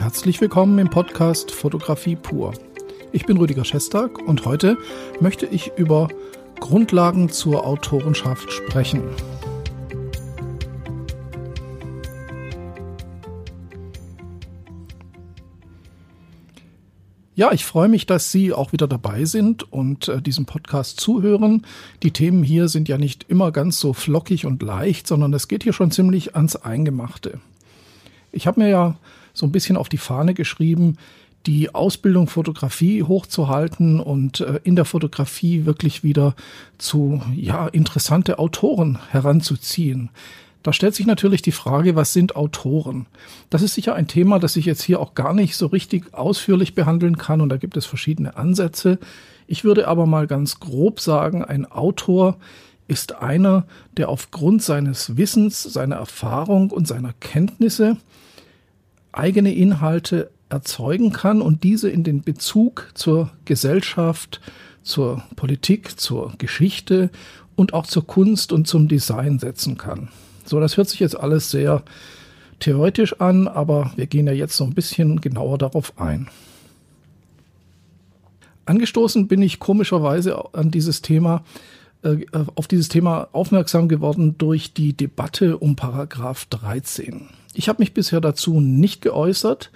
Herzlich willkommen im Podcast Fotografie pur. Ich bin Rüdiger Schestag und heute möchte ich über Grundlagen zur Autorenschaft sprechen. Ja, ich freue mich, dass Sie auch wieder dabei sind und äh, diesem Podcast zuhören. Die Themen hier sind ja nicht immer ganz so flockig und leicht, sondern es geht hier schon ziemlich ans Eingemachte. Ich habe mir ja so ein bisschen auf die Fahne geschrieben, die Ausbildung Fotografie hochzuhalten und äh, in der Fotografie wirklich wieder zu ja interessante Autoren heranzuziehen. Da stellt sich natürlich die Frage, was sind Autoren? Das ist sicher ein Thema, das ich jetzt hier auch gar nicht so richtig ausführlich behandeln kann und da gibt es verschiedene Ansätze. Ich würde aber mal ganz grob sagen, ein Autor ist einer, der aufgrund seines Wissens, seiner Erfahrung und seiner Kenntnisse eigene Inhalte erzeugen kann und diese in den Bezug zur Gesellschaft, zur Politik, zur Geschichte und auch zur Kunst und zum Design setzen kann. So, das hört sich jetzt alles sehr theoretisch an, aber wir gehen ja jetzt so ein bisschen genauer darauf ein. Angestoßen bin ich komischerweise an dieses Thema, äh, auf dieses Thema aufmerksam geworden durch die Debatte um Paragraph 13. Ich habe mich bisher dazu nicht geäußert.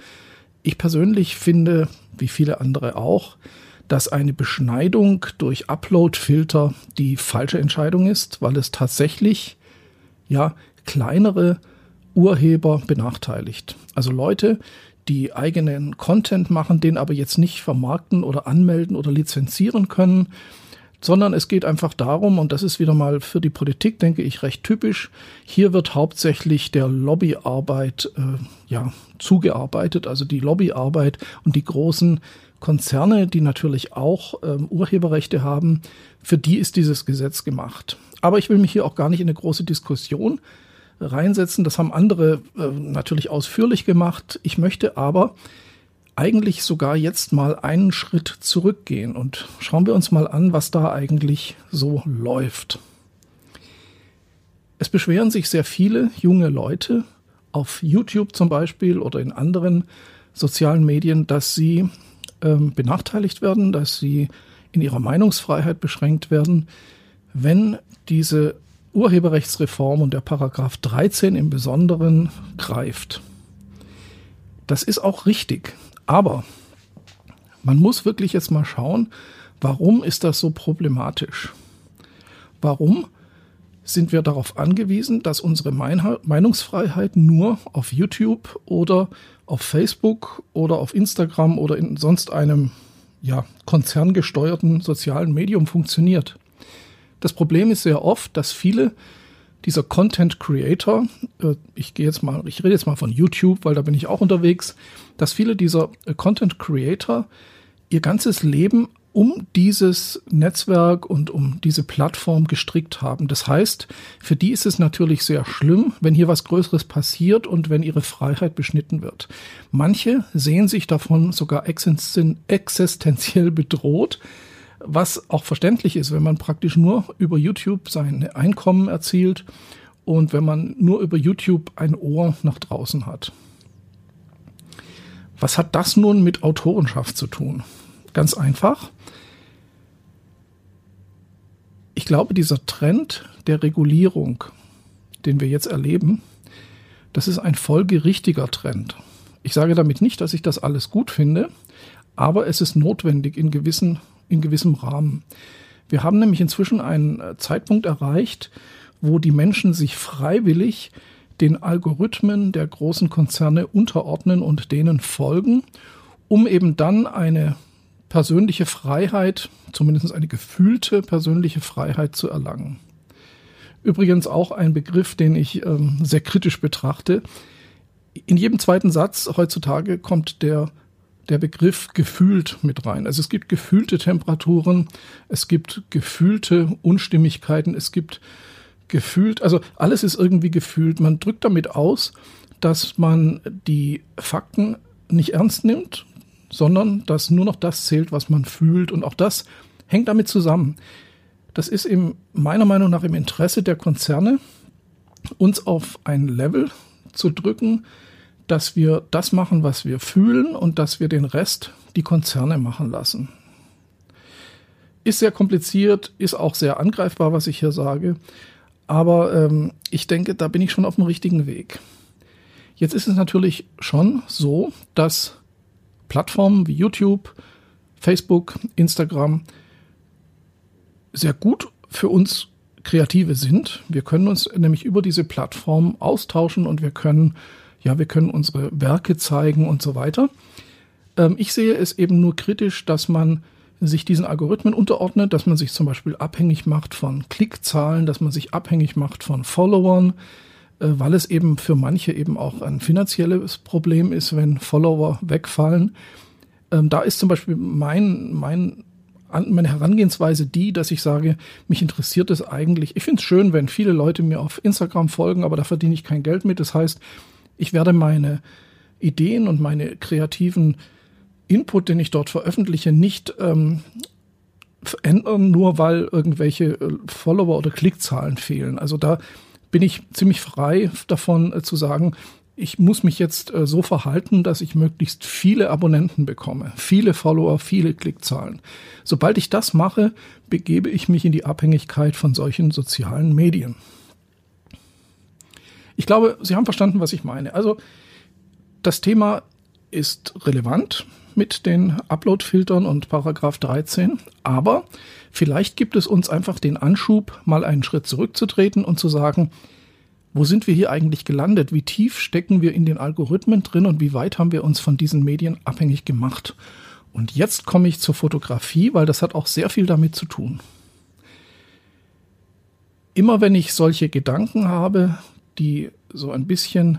Ich persönlich finde, wie viele andere auch, dass eine Beschneidung durch Upload-Filter die falsche Entscheidung ist, weil es tatsächlich ja kleinere Urheber benachteiligt. Also Leute, die eigenen Content machen, den aber jetzt nicht vermarkten oder anmelden oder lizenzieren können, sondern es geht einfach darum, und das ist wieder mal für die Politik, denke ich, recht typisch, hier wird hauptsächlich der Lobbyarbeit äh, ja, zugearbeitet, also die Lobbyarbeit und die großen Konzerne, die natürlich auch ähm, Urheberrechte haben, für die ist dieses Gesetz gemacht. Aber ich will mich hier auch gar nicht in eine große Diskussion reinsetzen. Das haben andere äh, natürlich ausführlich gemacht. Ich möchte aber eigentlich sogar jetzt mal einen Schritt zurückgehen und schauen wir uns mal an, was da eigentlich so läuft. Es beschweren sich sehr viele junge Leute auf YouTube zum Beispiel oder in anderen sozialen Medien, dass sie ähm, benachteiligt werden, dass sie in ihrer Meinungsfreiheit beschränkt werden, wenn diese Urheberrechtsreform und der Paragraph 13 im Besonderen greift. Das ist auch richtig, aber man muss wirklich jetzt mal schauen, warum ist das so problematisch? Warum sind wir darauf angewiesen, dass unsere Meinungsfreiheit nur auf YouTube oder auf Facebook oder auf Instagram oder in sonst einem ja, konzerngesteuerten sozialen Medium funktioniert. Das Problem ist sehr oft, dass viele dieser Content Creator, äh, ich gehe jetzt mal, ich rede jetzt mal von YouTube, weil da bin ich auch unterwegs, dass viele dieser äh, Content Creator ihr ganzes Leben um dieses Netzwerk und um diese Plattform gestrickt haben. Das heißt, für die ist es natürlich sehr schlimm, wenn hier was Größeres passiert und wenn ihre Freiheit beschnitten wird. Manche sehen sich davon sogar existenziell bedroht, was auch verständlich ist, wenn man praktisch nur über YouTube sein Einkommen erzielt und wenn man nur über YouTube ein Ohr nach draußen hat. Was hat das nun mit Autorenschaft zu tun? Ganz einfach. Ich glaube, dieser Trend der Regulierung, den wir jetzt erleben, das ist ein folgerichtiger Trend. Ich sage damit nicht, dass ich das alles gut finde, aber es ist notwendig in, gewissen, in gewissem Rahmen. Wir haben nämlich inzwischen einen äh, Zeitpunkt erreicht, wo die Menschen sich freiwillig den Algorithmen der großen Konzerne unterordnen und denen folgen, um eben dann eine persönliche Freiheit, zumindest eine gefühlte persönliche Freiheit zu erlangen. Übrigens auch ein Begriff, den ich ähm, sehr kritisch betrachte. In jedem zweiten Satz heutzutage kommt der, der Begriff gefühlt mit rein. Also es gibt gefühlte Temperaturen, es gibt gefühlte Unstimmigkeiten, es gibt gefühlt, also alles ist irgendwie gefühlt. Man drückt damit aus, dass man die Fakten nicht ernst nimmt, sondern dass nur noch das zählt, was man fühlt. Und auch das hängt damit zusammen. Das ist im, meiner Meinung nach im Interesse der Konzerne, uns auf ein Level zu drücken, dass wir das machen, was wir fühlen und dass wir den Rest die Konzerne machen lassen. Ist sehr kompliziert, ist auch sehr angreifbar, was ich hier sage. Aber ähm, ich denke, da bin ich schon auf dem richtigen Weg. Jetzt ist es natürlich schon so, dass Plattformen wie YouTube, Facebook, Instagram sehr gut für uns Kreative sind. Wir können uns nämlich über diese Plattform austauschen und wir können, ja, wir können unsere Werke zeigen und so weiter. Ähm, ich sehe es eben nur kritisch, dass man sich diesen Algorithmen unterordnet, dass man sich zum Beispiel abhängig macht von Klickzahlen, dass man sich abhängig macht von Followern, äh, weil es eben für manche eben auch ein finanzielles Problem ist, wenn Follower wegfallen. Ähm, da ist zum Beispiel mein, mein meine Herangehensweise die, dass ich sage, mich interessiert es eigentlich. Ich finde es schön, wenn viele Leute mir auf Instagram folgen, aber da verdiene ich kein Geld mit. Das heißt, ich werde meine Ideen und meine kreativen Input, den ich dort veröffentliche, nicht ähm, ändern, nur weil irgendwelche äh, Follower oder Klickzahlen fehlen. Also da bin ich ziemlich frei davon äh, zu sagen, ich muss mich jetzt äh, so verhalten, dass ich möglichst viele Abonnenten bekomme, viele Follower, viele Klickzahlen. Sobald ich das mache, begebe ich mich in die Abhängigkeit von solchen sozialen Medien. Ich glaube, Sie haben verstanden, was ich meine. Also das Thema ist relevant mit den Upload-Filtern und Paragraph 13, aber vielleicht gibt es uns einfach den Anschub, mal einen Schritt zurückzutreten und zu sagen, wo sind wir hier eigentlich gelandet? Wie tief stecken wir in den Algorithmen drin und wie weit haben wir uns von diesen Medien abhängig gemacht? Und jetzt komme ich zur Fotografie, weil das hat auch sehr viel damit zu tun. Immer wenn ich solche Gedanken habe, die so ein bisschen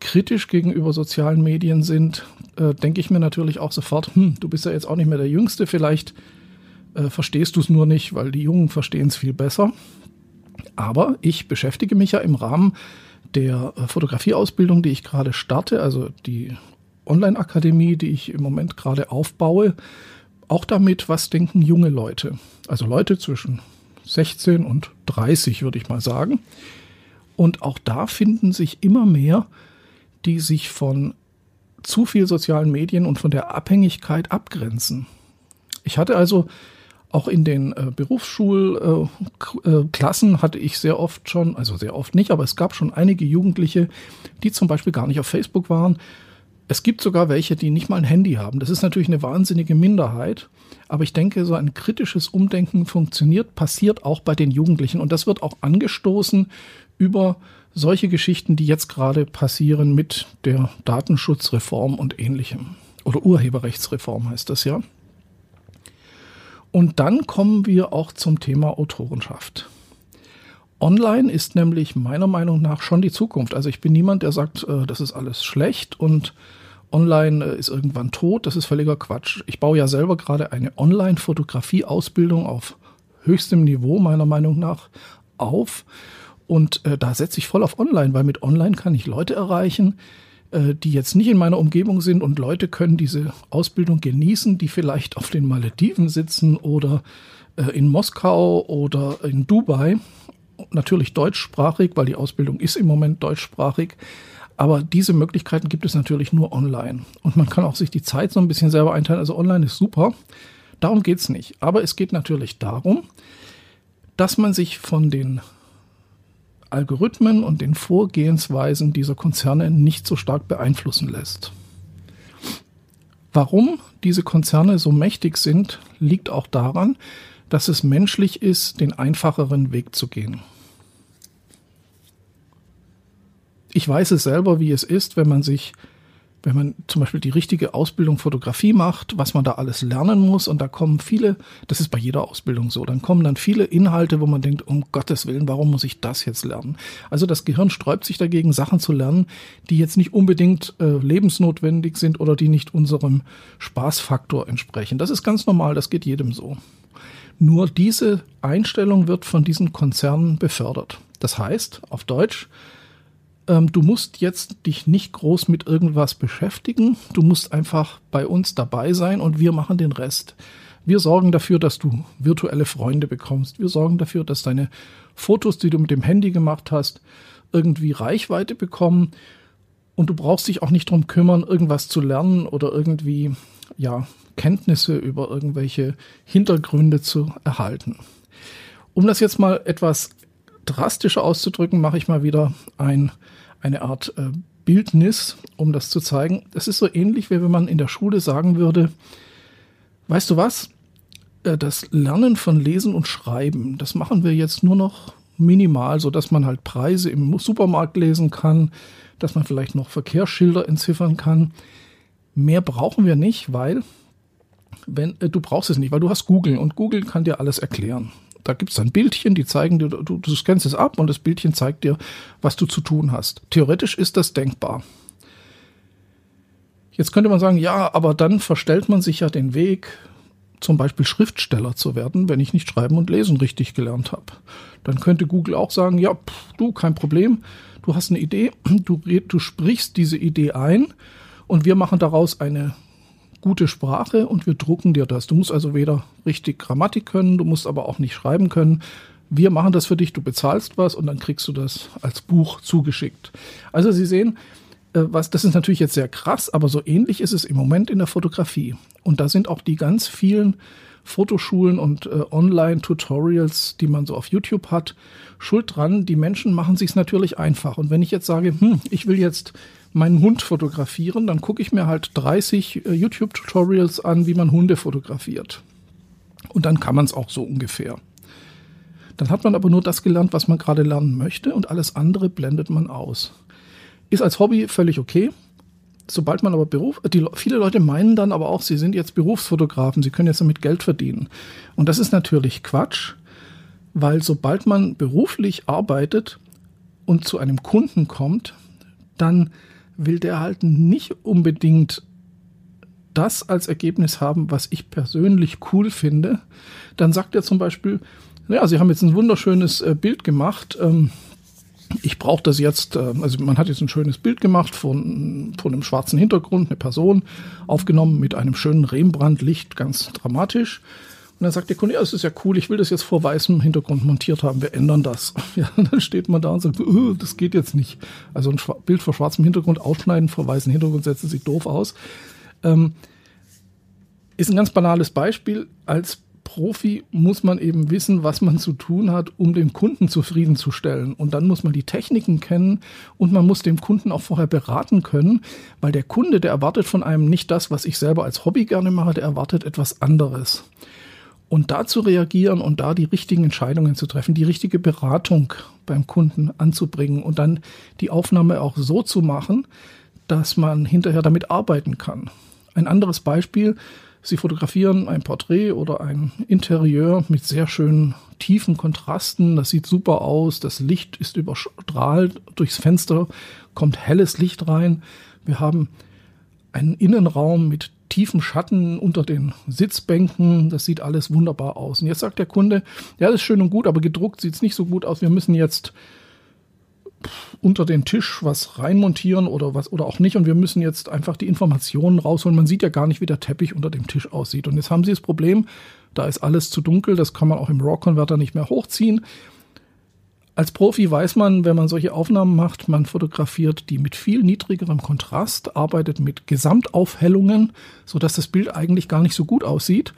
kritisch gegenüber sozialen Medien sind, äh, denke ich mir natürlich auch sofort, hm, du bist ja jetzt auch nicht mehr der Jüngste, vielleicht äh, verstehst du es nur nicht, weil die Jungen verstehen es viel besser. Aber ich beschäftige mich ja im Rahmen der äh, Fotografieausbildung, die ich gerade starte, also die Online-Akademie, die ich im Moment gerade aufbaue, auch damit, was denken junge Leute. Also Leute zwischen 16 und 30, würde ich mal sagen. Und auch da finden sich immer mehr, die sich von zu viel sozialen Medien und von der Abhängigkeit abgrenzen. Ich hatte also auch in den äh, Berufsschulklassen äh, hatte ich sehr oft schon, also sehr oft nicht, aber es gab schon einige Jugendliche, die zum Beispiel gar nicht auf Facebook waren. Es gibt sogar welche, die nicht mal ein Handy haben. Das ist natürlich eine wahnsinnige Minderheit. Aber ich denke, so ein kritisches Umdenken funktioniert, passiert auch bei den Jugendlichen. Und das wird auch angestoßen über solche Geschichten, die jetzt gerade passieren mit der Datenschutzreform und ähnlichem. Oder Urheberrechtsreform heißt das ja. Und dann kommen wir auch zum Thema Autorenschaft. Online ist nämlich meiner Meinung nach schon die Zukunft. Also ich bin niemand, der sagt, äh, das ist alles schlecht und online äh, ist irgendwann tot. Das ist völliger Quatsch. Ich baue ja selber gerade eine Online-Fotografie-Ausbildung auf höchstem Niveau meiner Meinung nach auf. Und äh, da setze ich voll auf Online, weil mit Online kann ich Leute erreichen, äh, die jetzt nicht in meiner Umgebung sind und Leute können diese Ausbildung genießen, die vielleicht auf den Malediven sitzen oder äh, in Moskau oder in Dubai. Natürlich deutschsprachig, weil die Ausbildung ist im Moment deutschsprachig. Aber diese Möglichkeiten gibt es natürlich nur online. Und man kann auch sich die Zeit so ein bisschen selber einteilen. Also online ist super. Darum geht es nicht. Aber es geht natürlich darum, dass man sich von den Algorithmen und den Vorgehensweisen dieser Konzerne nicht so stark beeinflussen lässt. Warum diese Konzerne so mächtig sind, liegt auch daran, dass es menschlich ist, den einfacheren Weg zu gehen. Ich weiß es selber, wie es ist, wenn man sich wenn man zum Beispiel die richtige Ausbildung Fotografie macht, was man da alles lernen muss. Und da kommen viele, das ist bei jeder Ausbildung so, dann kommen dann viele Inhalte, wo man denkt, um Gottes Willen, warum muss ich das jetzt lernen? Also das Gehirn sträubt sich dagegen, Sachen zu lernen, die jetzt nicht unbedingt äh, lebensnotwendig sind oder die nicht unserem Spaßfaktor entsprechen. Das ist ganz normal, das geht jedem so. Nur diese Einstellung wird von diesen Konzernen befördert. Das heißt, auf Deutsch, ähm, du musst jetzt dich nicht groß mit irgendwas beschäftigen. Du musst einfach bei uns dabei sein und wir machen den Rest. Wir sorgen dafür, dass du virtuelle Freunde bekommst. Wir sorgen dafür, dass deine Fotos, die du mit dem Handy gemacht hast, irgendwie Reichweite bekommen. Und du brauchst dich auch nicht drum kümmern, irgendwas zu lernen oder irgendwie, ja, Kenntnisse über irgendwelche Hintergründe zu erhalten. Um das jetzt mal etwas drastischer auszudrücken, mache ich mal wieder ein, eine Art äh, Bildnis, um das zu zeigen. Es ist so ähnlich, wie wenn man in der Schule sagen würde, weißt du was? Äh, das Lernen von Lesen und Schreiben, das machen wir jetzt nur noch minimal, so dass man halt Preise im Supermarkt lesen kann, dass man vielleicht noch Verkehrsschilder entziffern kann. Mehr brauchen wir nicht, weil wenn äh, du brauchst es nicht, weil du hast Google und Google kann dir alles erklären. Da gibt es dann Bildchen, die zeigen dir, du, du scannst es ab und das Bildchen zeigt dir, was du zu tun hast. Theoretisch ist das denkbar. Jetzt könnte man sagen, ja, aber dann verstellt man sich ja den Weg, zum Beispiel Schriftsteller zu werden, wenn ich nicht schreiben und lesen richtig gelernt habe. Dann könnte Google auch sagen, ja, pff, du, kein Problem, du hast eine Idee, du, du sprichst diese Idee ein und wir machen daraus eine gute Sprache und wir drucken dir das. Du musst also weder richtig Grammatik können, du musst aber auch nicht schreiben können. Wir machen das für dich, du bezahlst was und dann kriegst du das als Buch zugeschickt. Also Sie sehen, äh, was, das ist natürlich jetzt sehr krass, aber so ähnlich ist es im Moment in der Fotografie. Und da sind auch die ganz vielen Fotoschulen und äh, Online-Tutorials, die man so auf YouTube hat, schuld dran. Die Menschen machen sich natürlich einfach. Und wenn ich jetzt sage, hm, ich will jetzt meinen Hund fotografieren, dann gucke ich mir halt 30 äh, YouTube-Tutorials an, wie man Hunde fotografiert. Und dann kann man es auch so ungefähr. Dann hat man aber nur das gelernt, was man gerade lernen möchte und alles andere blendet man aus. Ist als Hobby völlig okay. Sobald man aber Beruf, die, viele Leute meinen dann aber auch, sie sind jetzt Berufsfotografen, sie können jetzt damit Geld verdienen. Und das ist natürlich Quatsch, weil sobald man beruflich arbeitet und zu einem Kunden kommt, dann will der halt nicht unbedingt das als Ergebnis haben, was ich persönlich cool finde. Dann sagt er zum Beispiel, ja, Sie haben jetzt ein wunderschönes äh, Bild gemacht. Ähm, ich brauche das jetzt, äh, also man hat jetzt ein schönes Bild gemacht von, von einem schwarzen Hintergrund, eine Person aufgenommen mit einem schönen Rembrandt-Licht, ganz dramatisch. Und dann sagt der Kunde, ja, es ist ja cool, ich will das jetzt vor weißem Hintergrund montiert haben, wir ändern das. Ja, dann steht man da und sagt, oh, das geht jetzt nicht. Also ein Bild vor schwarzem Hintergrund ausschneiden, vor weißem Hintergrund setzen sieht doof aus. Ähm, ist ein ganz banales Beispiel. Als Profi muss man eben wissen, was man zu tun hat, um den Kunden zufriedenzustellen. Und dann muss man die Techniken kennen und man muss dem Kunden auch vorher beraten können, weil der Kunde, der erwartet von einem nicht das, was ich selber als Hobby gerne mache, der erwartet etwas anderes. Und da zu reagieren und da die richtigen Entscheidungen zu treffen, die richtige Beratung beim Kunden anzubringen und dann die Aufnahme auch so zu machen, dass man hinterher damit arbeiten kann. Ein anderes Beispiel, Sie fotografieren ein Porträt oder ein Interieur mit sehr schönen tiefen Kontrasten. Das sieht super aus. Das Licht ist überstrahlt. Durchs Fenster kommt helles Licht rein. Wir haben einen Innenraum mit tiefen Schatten unter den Sitzbänken. Das sieht alles wunderbar aus. Und jetzt sagt der Kunde, ja, das ist schön und gut, aber gedruckt sieht es nicht so gut aus. Wir müssen jetzt unter den Tisch was reinmontieren oder was oder auch nicht und wir müssen jetzt einfach die Informationen rausholen. Man sieht ja gar nicht, wie der Teppich unter dem Tisch aussieht. Und jetzt haben Sie das Problem, da ist alles zu dunkel, das kann man auch im RAW-Converter nicht mehr hochziehen. Als Profi weiß man, wenn man solche Aufnahmen macht, man fotografiert die mit viel niedrigerem Kontrast, arbeitet mit Gesamtaufhellungen, sodass das Bild eigentlich gar nicht so gut aussieht.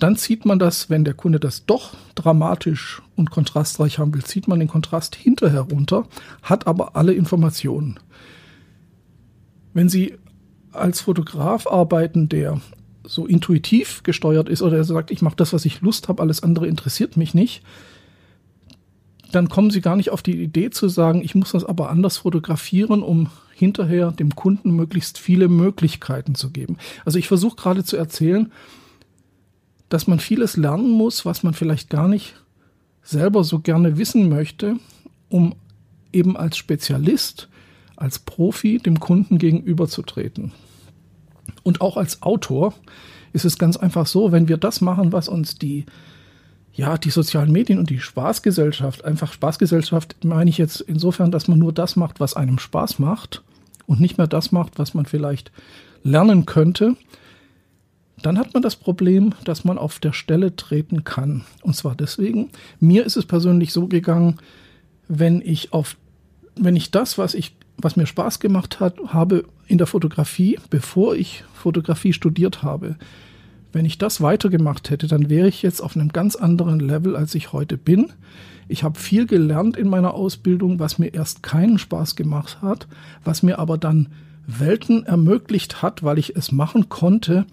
Dann zieht man das, wenn der Kunde das doch dramatisch und kontrastreich haben will, zieht man den Kontrast hinterher runter, hat aber alle Informationen. Wenn Sie als Fotograf arbeiten, der so intuitiv gesteuert ist oder der sagt, ich mache das, was ich Lust habe, alles andere interessiert mich nicht, dann kommen sie gar nicht auf die Idee zu sagen, ich muss das aber anders fotografieren, um hinterher dem Kunden möglichst viele Möglichkeiten zu geben. Also ich versuche gerade zu erzählen, dass man vieles lernen muss, was man vielleicht gar nicht selber so gerne wissen möchte, um eben als Spezialist, als Profi dem Kunden gegenüberzutreten. Und auch als Autor ist es ganz einfach so, wenn wir das machen, was uns die ja, die sozialen Medien und die Spaßgesellschaft, einfach Spaßgesellschaft meine ich jetzt insofern, dass man nur das macht, was einem Spaß macht und nicht mehr das macht, was man vielleicht lernen könnte, dann hat man das Problem, dass man auf der Stelle treten kann. Und zwar deswegen, mir ist es persönlich so gegangen, wenn ich auf, wenn ich das, was ich was mir Spaß gemacht hat, habe in der Fotografie, bevor ich Fotografie studiert habe, wenn ich das weitergemacht hätte, dann wäre ich jetzt auf einem ganz anderen Level, als ich heute bin. Ich habe viel gelernt in meiner Ausbildung, was mir erst keinen Spaß gemacht hat, was mir aber dann Welten ermöglicht hat, weil ich es machen konnte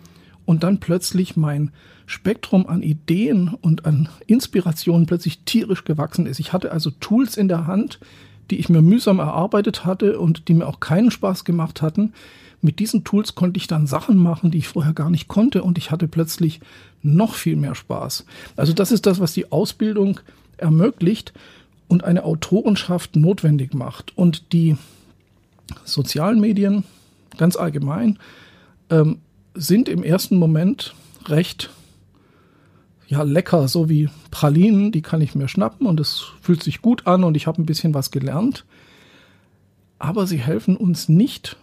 und dann plötzlich mein Spektrum an Ideen und an Inspirationen plötzlich tierisch gewachsen ist. Ich hatte also Tools in der Hand, die ich mir mühsam erarbeitet hatte und die mir auch keinen Spaß gemacht hatten. Mit diesen Tools konnte ich dann Sachen machen, die ich vorher gar nicht konnte und ich hatte plötzlich noch viel mehr Spaß. Also das ist das, was die Ausbildung ermöglicht und eine Autorenschaft notwendig macht. Und die sozialen Medien ganz allgemein ähm, sind im ersten Moment recht ja lecker, so wie Pralinen, die kann ich mir schnappen und es fühlt sich gut an und ich habe ein bisschen was gelernt. Aber sie helfen uns nicht,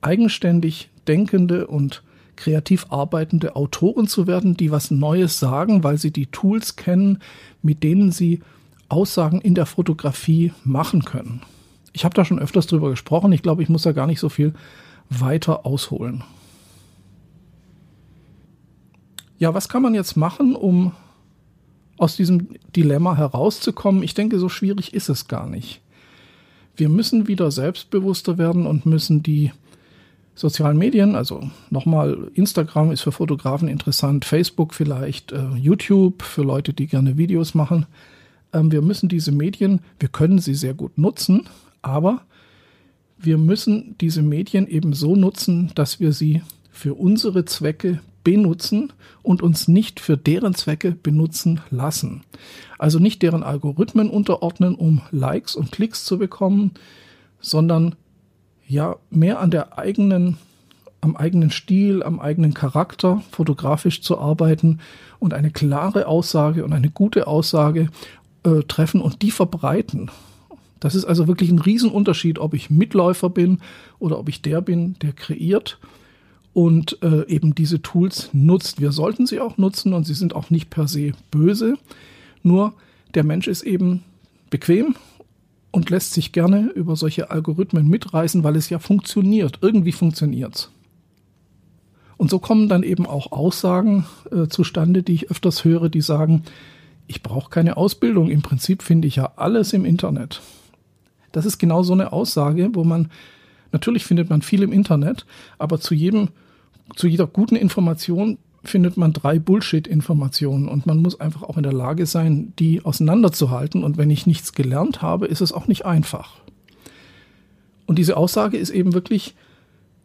eigenständig denkende und kreativ arbeitende Autoren zu werden, die was Neues sagen, weil sie die Tools kennen, mit denen sie Aussagen in der Fotografie machen können. Ich habe da schon öfters drüber gesprochen. Ich glaube, ich muss da gar nicht so viel weiter ausholen. Ja, was kann man jetzt machen, um aus diesem Dilemma herauszukommen? Ich denke, so schwierig ist es gar nicht. Wir müssen wieder selbstbewusster werden und müssen die sozialen Medien, also nochmal, Instagram ist für Fotografen interessant, Facebook vielleicht, äh, YouTube für Leute, die gerne Videos machen. Ähm, wir müssen diese Medien, wir können sie sehr gut nutzen, aber wir müssen diese Medien eben so nutzen, dass wir sie für unsere Zwecke benutzen und uns nicht für deren Zwecke benutzen lassen. Also nicht deren Algorithmen unterordnen, um Likes und Klicks zu bekommen, sondern ja mehr an der eigenen am eigenen Stil, am eigenen Charakter fotografisch zu arbeiten und eine klare Aussage und eine gute Aussage äh, treffen und die verbreiten. Das ist also wirklich ein Riesenunterschied, ob ich Mitläufer bin oder ob ich der bin, der kreiert und äh, eben diese Tools nutzt. Wir sollten sie auch nutzen und sie sind auch nicht per se böse. Nur der Mensch ist eben bequem und lässt sich gerne über solche Algorithmen mitreißen, weil es ja funktioniert. Irgendwie funktioniert's. Und so kommen dann eben auch Aussagen äh, zustande, die ich öfters höre, die sagen, ich brauche keine Ausbildung. Im Prinzip finde ich ja alles im Internet. Das ist genau so eine Aussage, wo man natürlich findet man viel im Internet, aber zu jedem zu jeder guten Information findet man drei Bullshit-Informationen und man muss einfach auch in der Lage sein, die auseinanderzuhalten. Und wenn ich nichts gelernt habe, ist es auch nicht einfach. Und diese Aussage ist eben wirklich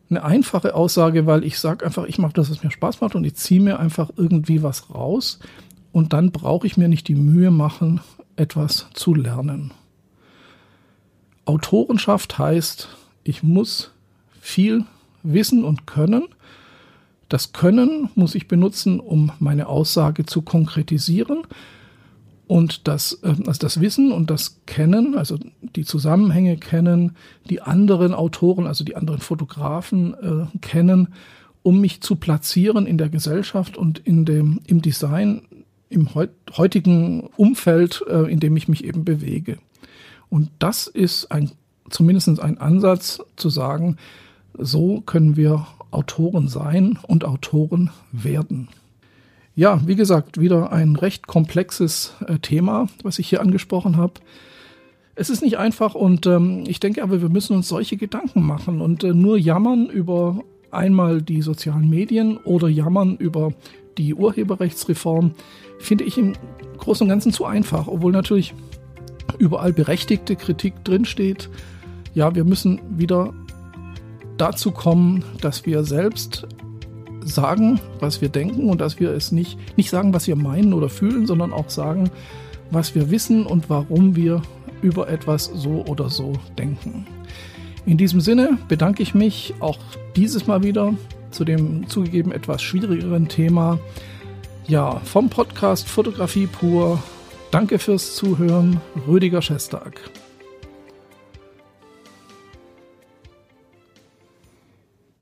eine einfache Aussage, weil ich sage einfach, ich mache das, was mir Spaß macht und ich ziehe mir einfach irgendwie was raus und dann brauche ich mir nicht die Mühe machen, etwas zu lernen. Autorenschaft heißt, ich muss viel wissen und können das Können muss ich benutzen, um meine Aussage zu konkretisieren. Und das, ähm, also das Wissen und das Kennen, also die Zusammenhänge kennen, die anderen Autoren, also die anderen Fotografen äh, kennen, um mich zu platzieren in der Gesellschaft und in dem, im Design, im heutigen Umfeld, äh, in dem ich mich eben bewege. Und das ist ein, zumindest ein Ansatz zu sagen, so können wir Autoren sein und Autoren werden. Ja, wie gesagt, wieder ein recht komplexes äh, Thema, was ich hier angesprochen habe. Es ist nicht einfach und ähm, ich denke aber, wir müssen uns solche Gedanken machen und äh, nur jammern über einmal die sozialen Medien oder jammern über die Urheberrechtsreform, finde ich im Großen und Ganzen zu einfach, obwohl natürlich überall berechtigte Kritik drinsteht. Ja, wir müssen wieder dazu kommen, dass wir selbst sagen, was wir denken und dass wir es nicht, nicht sagen, was wir meinen oder fühlen, sondern auch sagen, was wir wissen und warum wir über etwas so oder so denken. In diesem Sinne bedanke ich mich auch dieses Mal wieder zu dem zugegeben etwas schwierigeren Thema. Ja, vom Podcast Fotografie pur. Danke fürs Zuhören, Rüdiger Schestag.